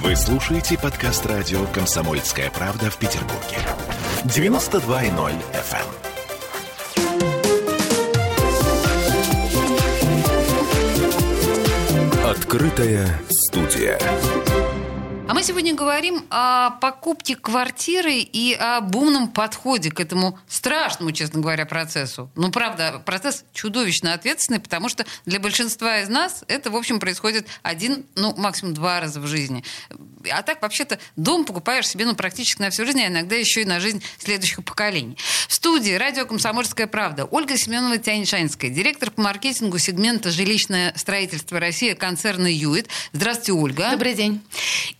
Вы слушаете подкаст радио «Комсомольская правда» в Петербурге. 92.0 FM. Открытая студия. А мы сегодня говорим о покупке квартиры и о бумном подходе к этому страшному, честно говоря, процессу. Ну, правда, процесс чудовищно ответственный, потому что для большинства из нас это, в общем, происходит один, ну, максимум два раза в жизни. А так, вообще-то, дом покупаешь себе, ну, практически на всю жизнь, а иногда еще и на жизнь следующих поколений. В студии радио «Комсомольская правда» Ольга Семенова Тяньшанская, директор по маркетингу сегмента «Жилищное строительство России» концерна «Юит». Здравствуйте, Ольга. Добрый день.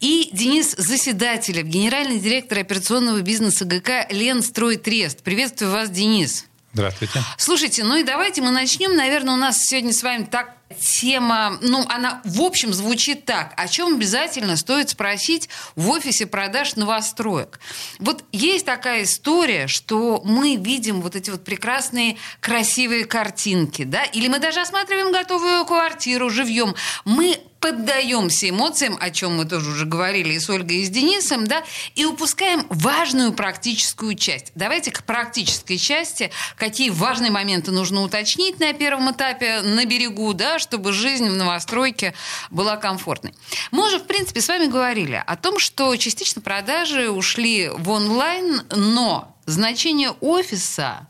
И Денис Заседателев, генеральный директор операционного бизнеса ГК «Ленстройтрест». Приветствую вас, Денис. Здравствуйте. Слушайте, ну и давайте мы начнем. Наверное, у нас сегодня с вами так тема, ну, она в общем звучит так. О чем обязательно стоит спросить в офисе продаж новостроек? Вот есть такая история, что мы видим вот эти вот прекрасные, красивые картинки, да, или мы даже осматриваем готовую квартиру живьем. Мы поддаемся эмоциям, о чем мы тоже уже говорили и с Ольгой, и с Денисом, да, и упускаем важную практическую часть. Давайте к практической части, какие важные моменты нужно уточнить на первом этапе на берегу, да, чтобы жизнь в новостройке была комфортной. Мы уже, в принципе, с вами говорили о том, что частично продажи ушли в онлайн, но значение офиса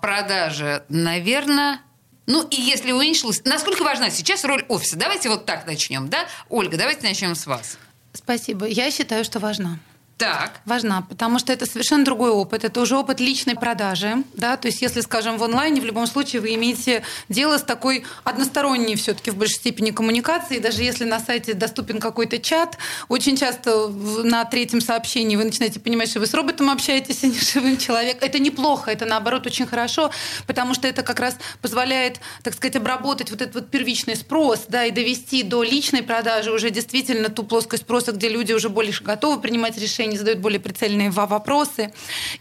продажи, наверное, ну и если уменьшилась, насколько важна сейчас роль офиса? Давайте вот так начнем, да? Ольга, давайте начнем с вас. Спасибо. Я считаю, что важна. Так. Важна, потому что это совершенно другой опыт. Это уже опыт личной продажи. Да? То есть, если, скажем, в онлайне, в любом случае вы имеете дело с такой односторонней все таки в большей степени коммуникацией. Даже если на сайте доступен какой-то чат, очень часто на третьем сообщении вы начинаете понимать, что вы с роботом общаетесь, а не с живым человеком. Это неплохо, это наоборот очень хорошо, потому что это как раз позволяет, так сказать, обработать вот этот вот первичный спрос да, и довести до личной продажи уже действительно ту плоскость спроса, где люди уже больше готовы принимать решения они задают более прицельные вопросы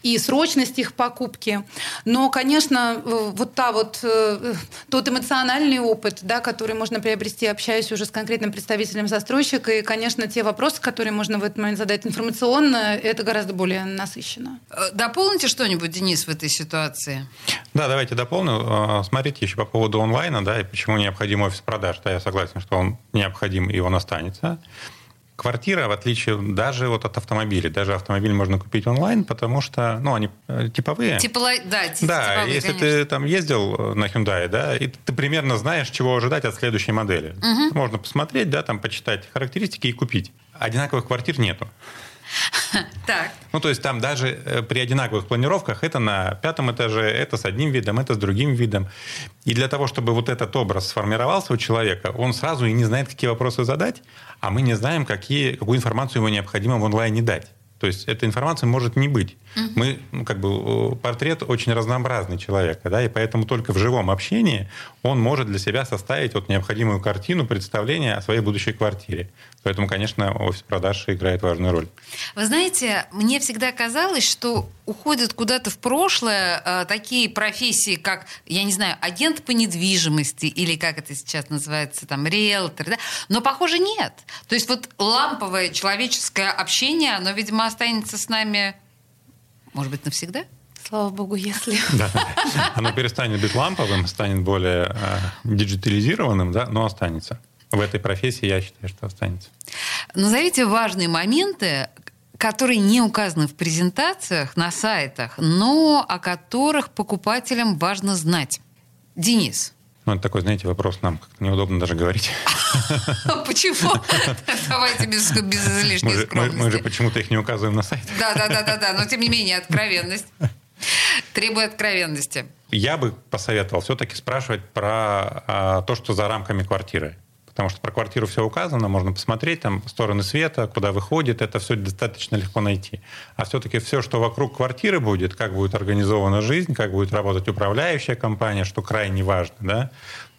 и срочность их покупки. Но, конечно, э, вот та вот э, тот эмоциональный опыт, да, который можно приобрести, общаясь уже с конкретным представителем застройщика, и, конечно, те вопросы, которые можно в этот момент задать информационно, это гораздо более насыщенно. Э, дополните что-нибудь, Денис, в этой ситуации? Да, давайте дополню. Смотрите еще по поводу онлайна, да, и почему необходим офис продаж. Да, я согласен, что он необходим, и он останется. Квартира, в отличие даже вот от автомобиля, даже автомобиль можно купить онлайн, потому что, ну, они э, типовые. Типово, да, да, типовые, если конечно. ты там ездил э, на Hyundai, да, и ты примерно знаешь, чего ожидать от следующей модели. Угу. Можно посмотреть, да, там почитать характеристики и купить. Одинаковых квартир нету. Так. Ну, то есть там даже э, при одинаковых планировках это на пятом этаже, это с одним видом, это с другим видом. И для того, чтобы вот этот образ сформировался у человека, он сразу и не знает, какие вопросы задать, а мы не знаем, какие, какую информацию ему необходимо в онлайне дать. То есть эта информация может не быть. Угу. Мы, ну, как бы, портрет очень разнообразный человека, да, и поэтому только в живом общении он может для себя составить вот необходимую картину, представление о своей будущей квартире. Поэтому, конечно, офис продаж играет важную роль. Вы знаете, мне всегда казалось, что уходят куда-то в прошлое э, такие профессии, как, я не знаю, агент по недвижимости или как это сейчас называется, там, риэлтор, да? но, похоже, нет. То есть вот ламповое человеческое общение, оно, видимо, останется с нами, может быть, навсегда? Слава богу, если. Да, оно перестанет быть ламповым, станет более э, диджитализированным, да, но останется в этой профессии, я считаю, что останется. Назовите важные моменты, которые не указаны в презентациях на сайтах, но о которых покупателям важно знать. Денис. Ну, это такой, знаете, вопрос нам как-то неудобно даже говорить. Почему? Давайте без, излишней скромности. Мы, же почему-то их не указываем на сайте. Да, да, да, да, да. Но тем не менее, откровенность. Требует откровенности. Я бы посоветовал все-таки спрашивать про а, то, что за рамками квартиры потому что про квартиру все указано, можно посмотреть, там стороны света, куда выходит, это все достаточно легко найти. А все-таки все, что вокруг квартиры будет, как будет организована жизнь, как будет работать управляющая компания, что крайне важно, да,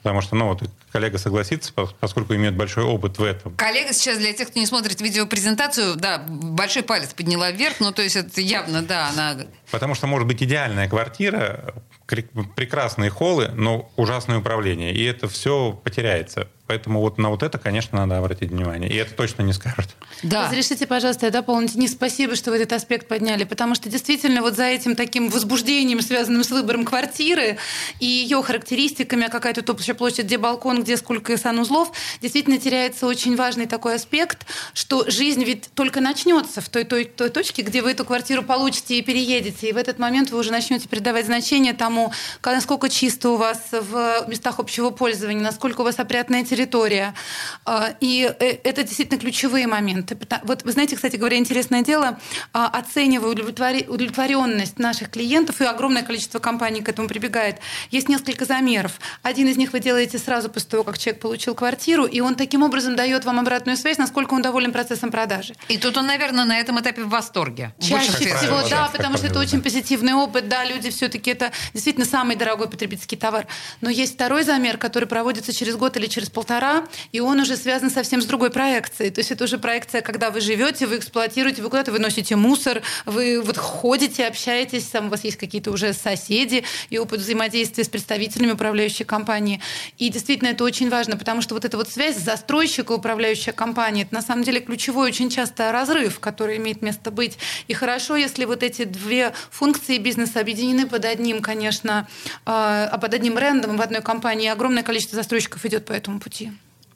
Потому что, ну, вот коллега согласится, поскольку имеет большой опыт в этом. Коллега сейчас, для тех, кто не смотрит видеопрезентацию, да, большой палец подняла вверх, ну, то есть это явно, да, она... Потому что может быть идеальная квартира, прекрасные холлы, но ужасное управление. И это все потеряется Поэтому вот на вот это, конечно, надо обратить внимание. И это точно не скажут. Да. Разрешите, пожалуйста, я дополнить. Не спасибо, что вы этот аспект подняли, потому что действительно вот за этим таким возбуждением, связанным с выбором квартиры и ее характеристиками, а какая тут общая площадь, где балкон, где сколько санузлов, действительно теряется очень важный такой аспект, что жизнь ведь только начнется в той, той, той точке, где вы эту квартиру получите и переедете. И в этот момент вы уже начнете придавать значение тому, насколько чисто у вас в местах общего пользования, насколько у вас опрятная территория. А, и э, это действительно ключевые моменты. Вот вы знаете, кстати говоря, интересное дело, а, оценивая удовлетворенность наших клиентов, и огромное количество компаний к этому прибегает, есть несколько замеров. Один из них вы делаете сразу после того, как человек получил квартиру, и он таким образом дает вам обратную связь, насколько он доволен процессом продажи. И тут он, наверное, на этом этапе в восторге. Чаще всего, да, да потому что это очень позитивный опыт, да, люди все-таки это действительно самый дорогой потребительский товар. Но есть второй замер, который проводится через год или через полтора, и он уже связан совсем с другой проекцией. То есть это уже проекция, когда вы живете, вы эксплуатируете, вы куда-то выносите мусор, вы вот ходите, общаетесь, там у вас есть какие-то уже соседи и опыт взаимодействия с представителями управляющей компании. И действительно это очень важно, потому что вот эта вот связь застройщика и управляющая компания, это на самом деле ключевой очень часто разрыв, который имеет место быть. И хорошо, если вот эти две функции бизнеса объединены под одним, конечно, э, под одним брендом в одной компании. Огромное количество застройщиков идет по этому пути пути.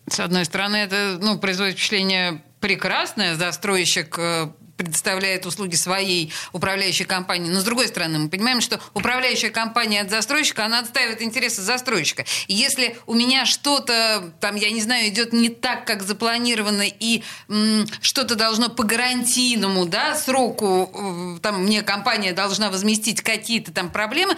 С одной стороны, это ну, производит впечатление прекрасное. Застройщик э, предоставляет услуги своей управляющей компании. Но с другой стороны, мы понимаем, что управляющая компания от застройщика, она отстаивает интересы застройщика. И если у меня что-то, там, я не знаю, идет не так, как запланировано, и м, что-то должно по гарантийному да, сроку, э, там, мне компания должна возместить какие-то там проблемы,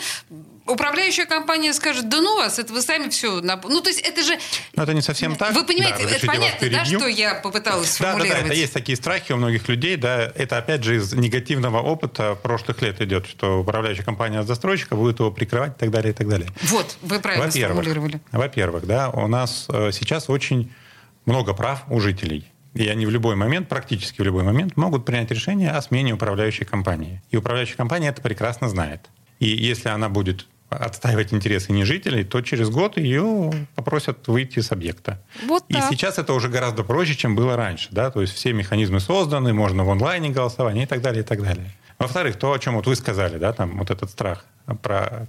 управляющая компания скажет, да ну вас, это вы сами все... Ну, то есть это же... Но это не совсем так. Вы понимаете, да, это понятно, да, что я попыталась сформулировать? Да, да, да, это есть такие страхи у многих людей, да, это опять же из негативного опыта прошлых лет идет, что управляющая компания от застройщика будет его прикрывать и так далее, и так далее. Вот, вы правильно во-первых, сформулировали. Во-первых, да, у нас э, сейчас очень много прав у жителей. И они в любой момент, практически в любой момент, могут принять решение о смене управляющей компании. И управляющая компания это прекрасно знает. И если она будет отстаивать интересы не жителей, то через год ее попросят выйти с объекта. Вот и сейчас это уже гораздо проще, чем было раньше. Да? То есть все механизмы созданы, можно в онлайне голосование и так далее, и так далее. Во-вторых, то, о чем вот вы сказали, да, там вот этот страх про...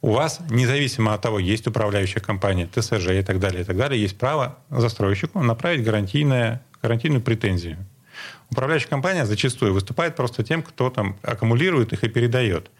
У вас, независимо от того, есть управляющая компания, ТСЖ и так далее, и так далее, есть право застройщику направить гарантийное, гарантийную претензию. Управляющая компания зачастую выступает просто тем, кто там аккумулирует их и передает.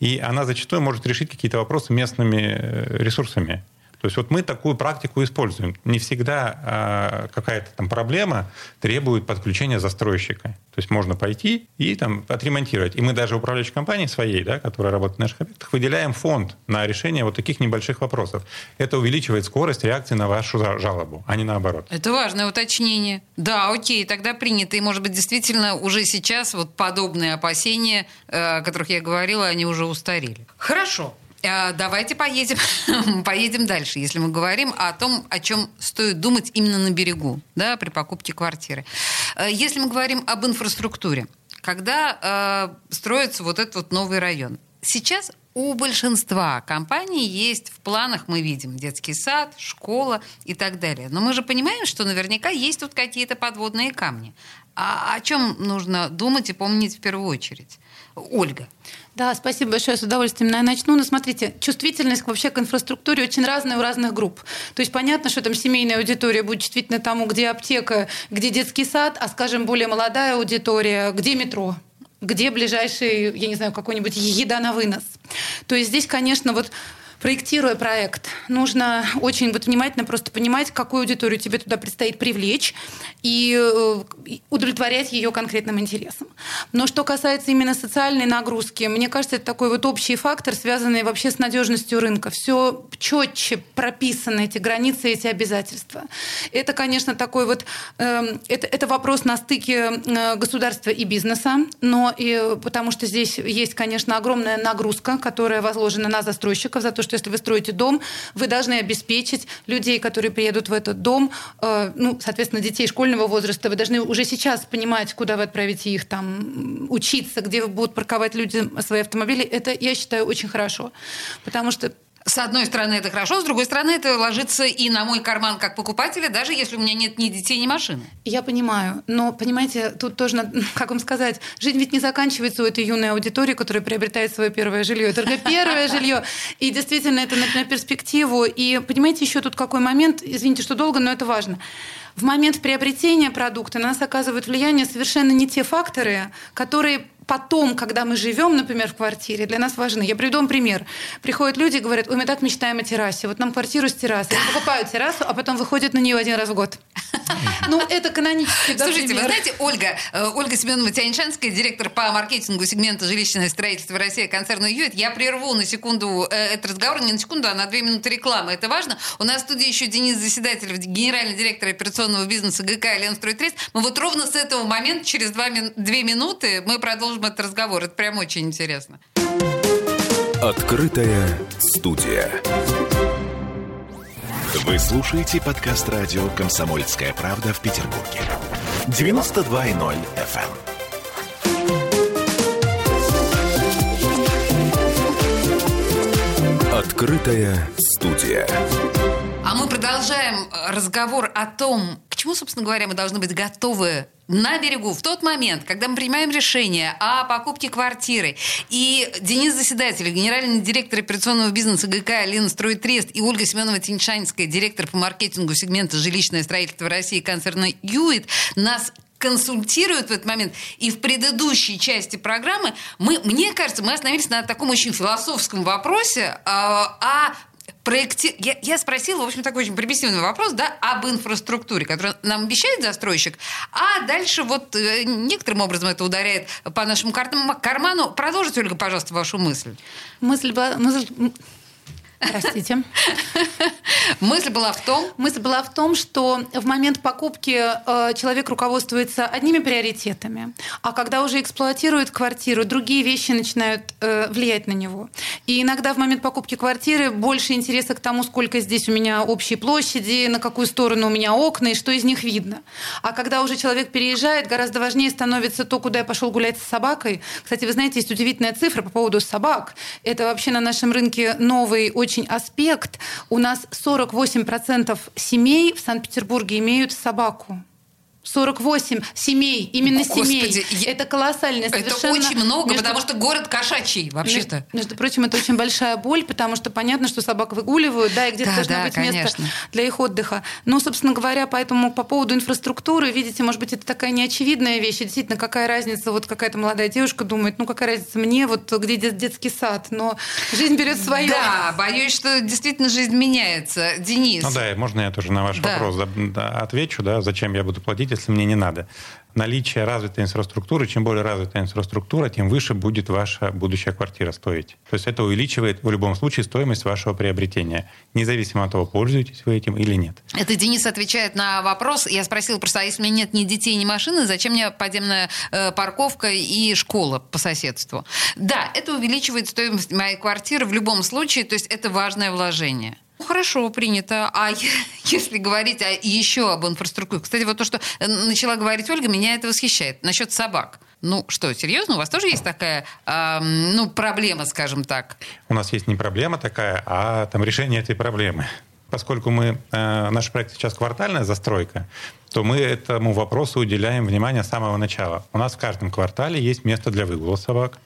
И она зачастую может решить какие-то вопросы местными э, ресурсами. То есть вот мы такую практику используем. Не всегда а, какая-то там проблема требует подключения застройщика. То есть можно пойти и там отремонтировать. И мы даже управляющей компании своей, да, которая работает на наших объектах, выделяем фонд на решение вот таких небольших вопросов. Это увеличивает скорость реакции на вашу жалобу, а не наоборот. Это важное уточнение. Да, окей, тогда принято. И, может быть, действительно уже сейчас вот подобные опасения, э, о которых я говорила, они уже устарели. Хорошо. А, давайте поедем, поедем дальше, если мы говорим о том, о чем стоит думать именно на берегу, да, при покупке квартиры. Э, если мы говорим об инфраструктуре, когда э, строится вот этот вот новый район, сейчас у большинства компаний есть в планах, мы видим, детский сад, школа и так далее. Но мы же понимаем, что наверняка есть тут какие-то подводные камни. А о чем нужно думать и помнить в первую очередь? Ольга. Да, спасибо большое, с удовольствием я начну. Но ну, смотрите, чувствительность вообще к инфраструктуре очень разная у разных групп. То есть понятно, что там семейная аудитория будет чувствительна тому, где аптека, где детский сад, а, скажем, более молодая аудитория, где метро где ближайший, я не знаю, какой-нибудь еда на вынос. То есть здесь, конечно, вот проектируя проект, нужно очень вот внимательно просто понимать, какую аудиторию тебе туда предстоит привлечь и э, удовлетворять ее конкретным интересам. Но что касается именно социальной нагрузки, мне кажется, это такой вот общий фактор, связанный вообще с надежностью рынка. Все четче прописаны эти границы, эти обязательства. Это, конечно, такой вот э, это, это вопрос на стыке э, государства и бизнеса, но и потому что здесь есть, конечно, огромная нагрузка, которая возложена на застройщиков за то, что если вы строите дом, вы должны обеспечить людей, которые приедут в этот дом, э, ну, соответственно, детей школьного возраста, вы должны уже сейчас понимать, куда вы отправите их там учиться, где будут парковать люди свои автомобили. Это, я считаю, очень хорошо. Потому что С одной стороны, это хорошо, с другой стороны, это ложится и на мой карман как покупателя, даже если у меня нет ни детей, ни машины. Я понимаю, но, понимаете, тут тоже, как вам сказать, жизнь ведь не заканчивается у этой юной аудитории, которая приобретает свое первое жилье. Это только первое жилье. И действительно, это на перспективу. И понимаете, еще тут какой момент, извините, что долго, но это важно в момент приобретения продукта на нас оказывают влияние совершенно не те факторы, которые потом, когда мы живем, например, в квартире, для нас важны. Я приведу вам пример. Приходят люди и говорят, ой, мы так мечтаем о террасе. Вот нам квартиру с террасой. Покупают террасу, а потом выходят на нее один раз в год. Ну, это канонический да, Слушайте, пример. вы знаете, Ольга, э, Ольга Семенова Тяньшанская, директор по маркетингу сегмента жилищное строительство России концерна «Юит». Я прерву на секунду э, этот разговор, не на секунду, а на две минуты рекламы. Это важно. У нас в студии еще Денис Заседатель, генеральный директор операционного бизнеса ГК «Ленстройтрейд». Мы вот ровно с этого момента, через два, две минуты, мы продолжим этот разговор. Это прям очень интересно. Открытая студия. Вы слушаете подкаст радио «Комсомольская правда» в Петербурге. 92.0 FM. Эм. Открытая студия. А мы продолжаем разговор о том, к чему, собственно говоря, мы должны быть готовы на берегу в тот момент, когда мы принимаем решение о покупке квартиры, и Денис Заседатель, генеральный директор операционного бизнеса ГК «Алина Стройтрест» и Ольга Семенова Тиньшанская, директор по маркетингу сегмента «Жилищное строительство России» концерна «Юит», нас консультируют в этот момент. И в предыдущей части программы мы, мне кажется, мы остановились на таком очень философском вопросе э, о проекти... я, я спросила, в общем, такой очень примитивный вопрос, да, об инфраструктуре, которую нам обещает застройщик, а дальше вот э, некоторым образом это ударяет по нашему карману. Продолжите, Ольга, пожалуйста, вашу мысль. Мысль, мысль Простите. Мысль была в том? Мысль была в том, что в момент покупки э, человек руководствуется одними приоритетами, а когда уже эксплуатирует квартиру, другие вещи начинают э, влиять на него. И иногда в момент покупки квартиры больше интереса к тому, сколько здесь у меня общей площади, на какую сторону у меня окна и что из них видно. А когда уже человек переезжает, гораздо важнее становится то, куда я пошел гулять с собакой. Кстати, вы знаете, есть удивительная цифра по поводу собак. Это вообще на нашем рынке новый, очень очень аспект. У нас 48% семей в Санкт-Петербурге имеют собаку. 48 семей, именно Господи, семей. Я... Это колоссальное совершенно... Это очень много, между... потому что город кошачий вообще-то. Между, между прочим, это очень большая боль, потому что понятно, что собак выгуливают, да, и где-то да, должно да, быть конечно. место для их отдыха. Но, собственно говоря, поэтому по поводу инфраструктуры, видите, может быть, это такая неочевидная вещь. действительно, какая разница, вот какая-то молодая девушка думает, ну какая разница мне, вот где детский сад, но жизнь берет свое. Да, боюсь, что действительно жизнь меняется. Денис. Ну да, можно я тоже на ваш да. вопрос отвечу, да, зачем я буду платить, если мне не надо. Наличие развитой инфраструктуры, чем более развитая инфраструктура, тем выше будет ваша будущая квартира стоить. То есть это увеличивает в любом случае стоимость вашего приобретения, независимо от того, пользуетесь вы этим или нет. Это Денис отвечает на вопрос. Я спросила просто, а если у меня нет ни детей, ни машины, зачем мне подземная э, парковка и школа по соседству? Да, это увеличивает стоимость моей квартиры в любом случае, то есть это важное вложение. Хорошо, принято. А если говорить а еще об инфраструктуре? Кстати, вот то, что э, начала говорить Ольга, меня это восхищает. Насчет собак. Ну что, серьезно? У вас тоже есть такая, э, ну, проблема, скажем так? У нас есть не проблема такая, а там решение этой проблемы. Поскольку мы, э, наш проект сейчас квартальная застройка, то мы этому вопросу уделяем внимание с самого начала. У нас в каждом квартале есть место для выгула собак.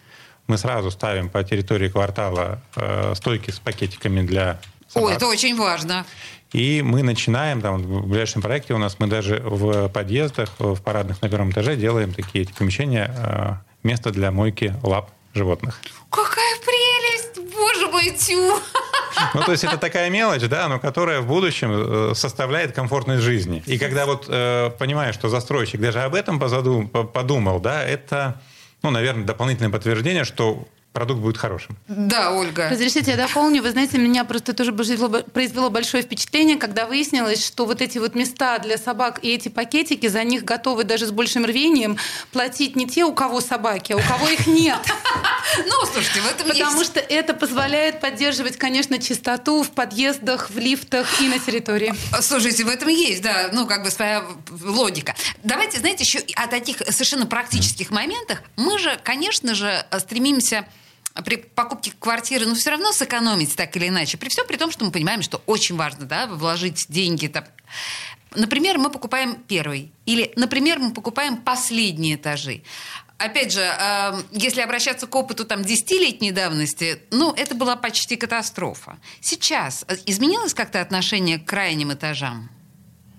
Мы сразу ставим по территории квартала э, стойки с пакетиками для собак. Ой, это очень важно. И мы начинаем, там, в ближайшем проекте у нас мы даже в подъездах, в парадных на первом этаже делаем такие эти помещения, э, место для мойки лап животных. Какая прелесть! Боже мой, тю! Ну, то есть это такая мелочь, да, но которая в будущем э, составляет комфортность жизни. И когда вот э, понимаешь, что застройщик даже об этом подумал, да, это, ну, наверное, дополнительное подтверждение, что продукт будет хорошим. Да, Ольга. Разрешите, я дополню. Вы знаете, меня просто тоже произвело большое впечатление, когда выяснилось, что вот эти вот места для собак и эти пакетики, за них готовы даже с большим рвением платить не те, у кого собаки, а у кого их нет. Ну, слушайте, в этом Потому что это позволяет поддерживать, конечно, чистоту в подъездах, в лифтах и на территории. Слушайте, в этом есть, да, ну, как бы своя логика. Давайте, знаете, еще о таких совершенно практических моментах. Мы же, конечно же, стремимся при покупке квартиры, ну, все равно сэкономить так или иначе. При всем при том, что мы понимаем, что очень важно, да, вложить деньги. Там. Например, мы покупаем первый. Или, например, мы покупаем последние этажи опять же, э, если обращаться к опыту там 10-летней давности, ну, это была почти катастрофа. Сейчас э, изменилось как-то отношение к крайним этажам?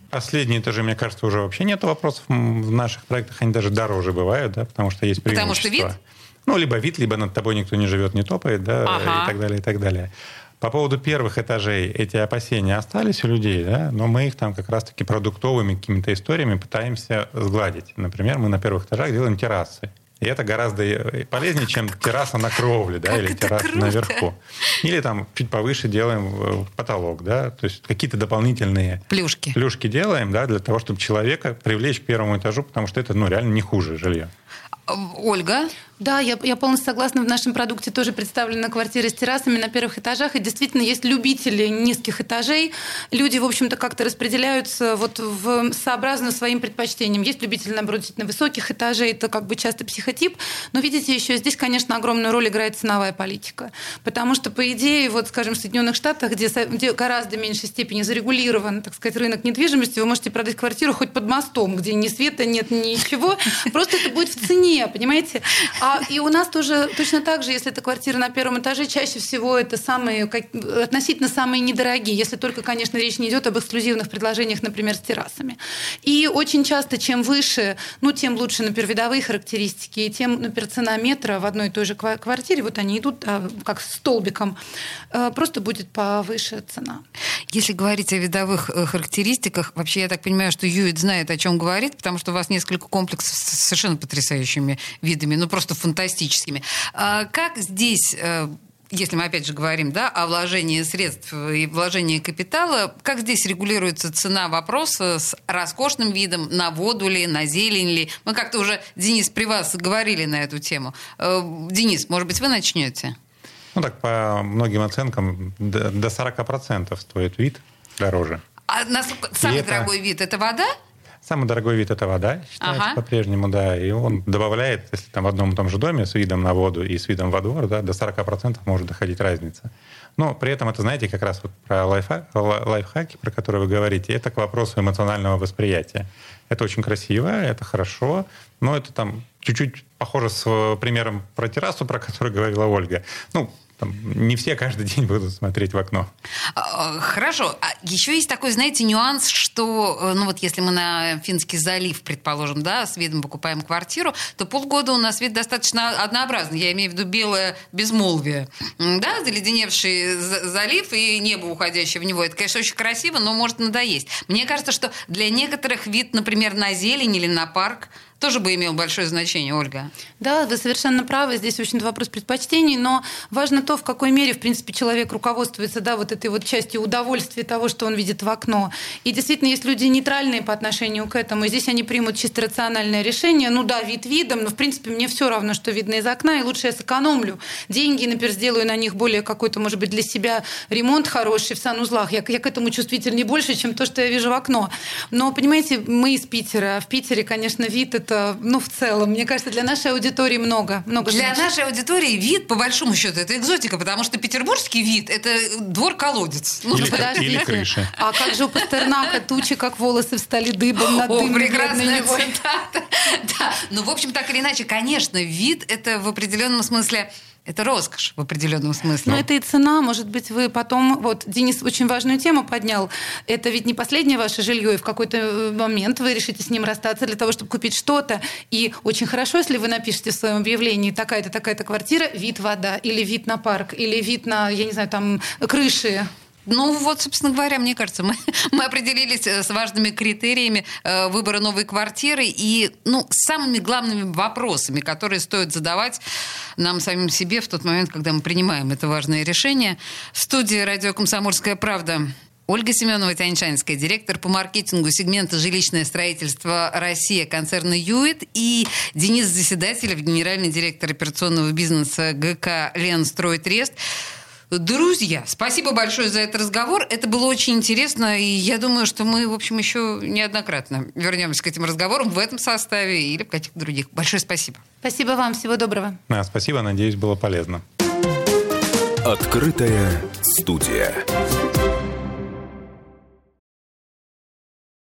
Последние этажи, мне кажется, уже вообще нет вопросов. В наших проектах они даже дороже бывают, да, потому что есть преимущества. Потому что вид? Ну, либо вид, либо над тобой никто не живет, не топает, да, ага. и так далее, и так далее. По поводу первых этажей эти опасения остались у людей, да, но мы их там как раз-таки продуктовыми какими-то историями пытаемся сгладить. Например, мы на первых этажах делаем террасы. И это гораздо э, полезнее, чем терраса на кровле, да, или терраса круто. наверху. Или там чуть повыше делаем э, потолок, да, то есть какие-то дополнительные плюшки. плюшки делаем, да, для того, чтобы человека привлечь к первому этажу, потому что это, ну, реально не хуже жилье. Ольга? Да, я, я полностью согласна. В нашем продукте тоже представлены квартиры с террасами на первых этажах. И действительно есть любители низких этажей. Люди, в общем-то, как-то распределяются вот в, сообразно своим предпочтениям. Есть любители, наоборот, действительно высоких этажей. Это как бы часто психотип. Но видите, еще здесь, конечно, огромную роль играет ценовая политика. Потому что, по идее, вот, скажем, в Соединенных Штатах, где, где гораздо меньшей степени зарегулирован, так сказать, рынок недвижимости, вы можете продать квартиру хоть под мостом, где ни света нет, ничего. Просто это будет в цене, понимаете? А и у нас тоже точно так же, если это квартира на первом этаже, чаще всего это самые, как, относительно самые недорогие, если только, конечно, речь не идет об эксклюзивных предложениях, например, с террасами. И очень часто, чем выше, ну, тем лучше, например, видовые характеристики, и тем, например, цена метра в одной и той же квартире, вот они идут а, как столбиком, э, просто будет повыше цена. Если говорить о видовых э, характеристиках, вообще я так понимаю, что Юит знает, о чем говорит, потому что у вас несколько комплексов с совершенно потрясающими видами, ну просто фантастическими. А как здесь э, если мы опять же говорим да, о вложении средств и вложении капитала, как здесь регулируется цена вопроса с роскошным видом на воду ли, на зелень ли? Мы как-то уже, Денис, при вас говорили на эту тему. Э, Денис, может быть, вы начнете? Ну так, по многим оценкам, до 40% стоит вид дороже. А насколько, самый это... дорогой вид – это вода? Самый дорогой вид это вода, считается ага. по-прежнему, да. И он добавляет, если там в одном и том же доме с видом на воду и с видом во двор, да, до 40% может доходить разница. Но при этом это, знаете, как раз вот про лайфхак, лайфхаки, про которые вы говорите, это к вопросу эмоционального восприятия. Это очень красиво, это хорошо, но это там чуть-чуть похоже с примером про террасу, про который говорила Ольга. Ну, не все каждый день будут смотреть в окно. А, хорошо. А еще есть такой, знаете, нюанс, что, э, ну вот если мы на Финский залив, предположим, да, с видом покупаем квартиру, то полгода у нас вид достаточно однообразный. Я имею в виду белое безмолвие. Да, заледеневший залив и небо, уходящее в него. Это, конечно, очень красиво, но может надоесть. Мне кажется, что для некоторых вид, например, на зелень или на парк тоже бы имел большое значение, Ольга. Да, вы совершенно правы. Здесь очень вопрос предпочтений, но важно то, в какой мере, в принципе, человек руководствуется да, вот этой вот частью удовольствия того, что он видит в окно. И действительно, есть люди нейтральные по отношению к этому, и здесь они примут чисто рациональное решение. Ну да, вид видом, но, в принципе, мне все равно, что видно из окна, и лучше я сэкономлю деньги, например, сделаю на них более какой-то, может быть, для себя ремонт хороший в санузлах. Я, я к этому чувствительнее больше, чем то, что я вижу в окно. Но, понимаете, мы из Питера, в Питере, конечно, вид — это, ну, в целом, мне кажется, для нашей аудитории много. много для значит. нашей аудитории вид, по большому счету, это экзотика, потому что петербургский вид – это двор-колодец. Ну, или, подождите. Или крыша. А как же у Пастернака тучи, как волосы встали дыбом над О, прекрасная цитата. Да. Ну, в общем, так или иначе, конечно, вид – это в определенном смысле это роскошь в определенном смысле. Но это и цена. Может быть, вы потом... Вот Денис очень важную тему поднял. Это ведь не последнее ваше жилье, и в какой-то э, момент вы решите с ним расстаться для того, чтобы купить что-то. И очень хорошо, если вы напишете в своем объявлении такая-то, такая-то квартира, вид вода, или вид на парк, или вид на, я не знаю, там, крыши ну вот, собственно говоря, мне кажется, мы, мы определились э, с важными критериями э, выбора новой квартиры и ну, самыми главными вопросами, которые стоит задавать нам самим себе в тот момент, когда мы принимаем это важное решение. В студии «Радио Комсомольская правда» Ольга Семенова Тяньшанская, директор по маркетингу сегмента «Жилищное строительство Россия» концерна «Юит» и Денис Заседателев, генеральный директор операционного бизнеса ГК «Ленстрой-Трест». Друзья, спасибо большое за этот разговор. Это было очень интересно, и я думаю, что мы, в общем, еще неоднократно вернемся к этим разговорам в этом составе или в каких-то других. Большое спасибо. Спасибо вам, всего доброго. Да, спасибо, надеюсь, было полезно. Открытая студия.